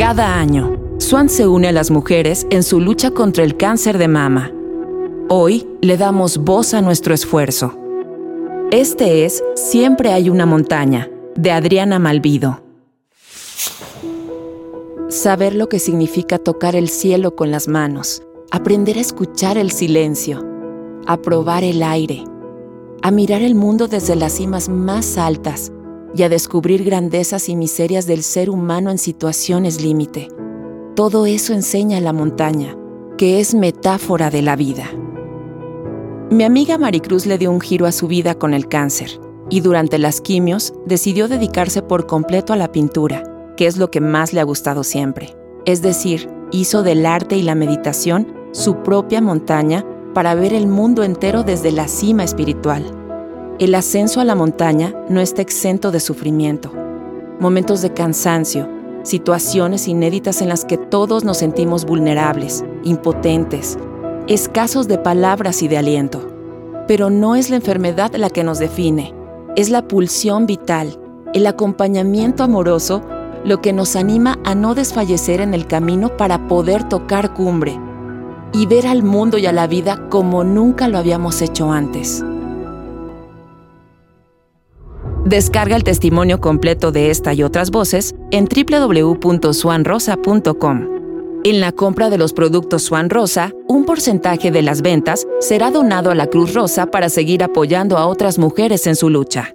Cada año, Swan se une a las mujeres en su lucha contra el cáncer de mama. Hoy le damos voz a nuestro esfuerzo. Este es Siempre hay una montaña, de Adriana Malvido. Saber lo que significa tocar el cielo con las manos, aprender a escuchar el silencio, a probar el aire, a mirar el mundo desde las cimas más altas y a descubrir grandezas y miserias del ser humano en situaciones límite. Todo eso enseña la montaña, que es metáfora de la vida. Mi amiga Maricruz le dio un giro a su vida con el cáncer y durante las quimios decidió dedicarse por completo a la pintura, que es lo que más le ha gustado siempre. Es decir, hizo del arte y la meditación su propia montaña para ver el mundo entero desde la cima espiritual. El ascenso a la montaña no está exento de sufrimiento, momentos de cansancio, situaciones inéditas en las que todos nos sentimos vulnerables, impotentes, escasos de palabras y de aliento. Pero no es la enfermedad la que nos define, es la pulsión vital, el acompañamiento amoroso, lo que nos anima a no desfallecer en el camino para poder tocar cumbre y ver al mundo y a la vida como nunca lo habíamos hecho antes. Descarga el testimonio completo de esta y otras voces en www.swanrosa.com. En la compra de los productos Swan Rosa, un porcentaje de las ventas será donado a la Cruz Rosa para seguir apoyando a otras mujeres en su lucha.